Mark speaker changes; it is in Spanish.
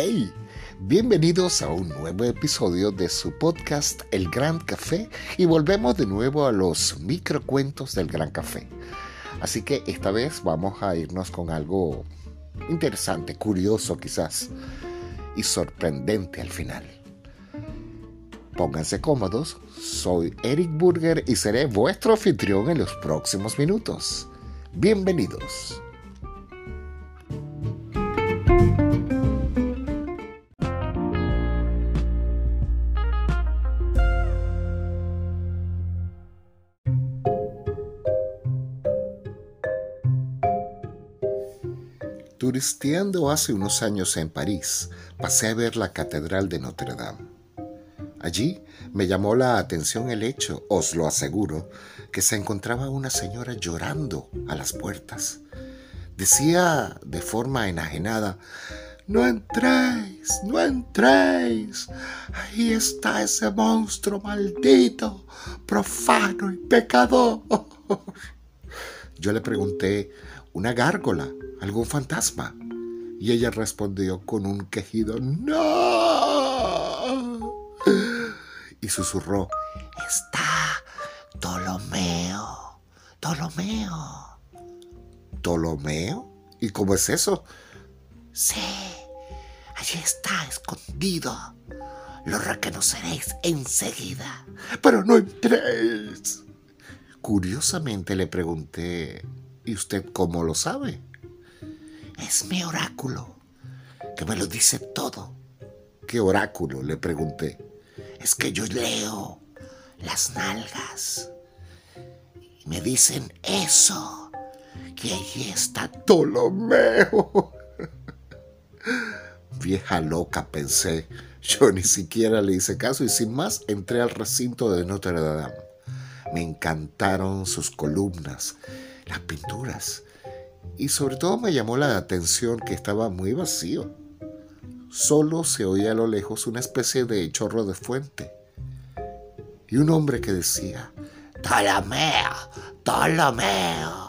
Speaker 1: Hey, bienvenidos a un nuevo episodio de su podcast El Gran Café y volvemos de nuevo a los microcuentos del Gran Café. Así que esta vez vamos a irnos con algo interesante, curioso quizás y sorprendente al final. Pónganse cómodos, soy Eric Burger y seré vuestro anfitrión en los próximos minutos. Bienvenidos. Turisteando hace unos años en París, pasé a ver la Catedral de Notre Dame. Allí me llamó la atención el hecho, os lo aseguro, que se encontraba una señora llorando a las puertas. Decía de forma enajenada, no entréis, no entréis. Ahí está ese monstruo maldito, profano y pecador. Yo le pregunté, ¿una gárgola? algún fantasma. Y ella respondió con un quejido, ¡No! Y susurró, está Ptolomeo, Ptolomeo. ¿Ptolomeo? ¿Y cómo es eso? Sí, allí está escondido. Lo reconoceréis enseguida. Pero no entréis. Curiosamente le pregunté, ¿y usted cómo lo sabe? Es mi oráculo, que me lo dice todo. ¿Qué oráculo? le pregunté. Es que yo leo las nalgas. Y me dicen eso, que allí está Ptolomeo. Vieja loca, pensé. Yo ni siquiera le hice caso y sin más entré al recinto de Notre Dame. Me encantaron sus columnas, las pinturas y sobre todo me llamó la atención que estaba muy vacío. Solo se oía a lo lejos una especie de chorro de fuente. Y un hombre que decía, Ptolomeo, Ptolomeo.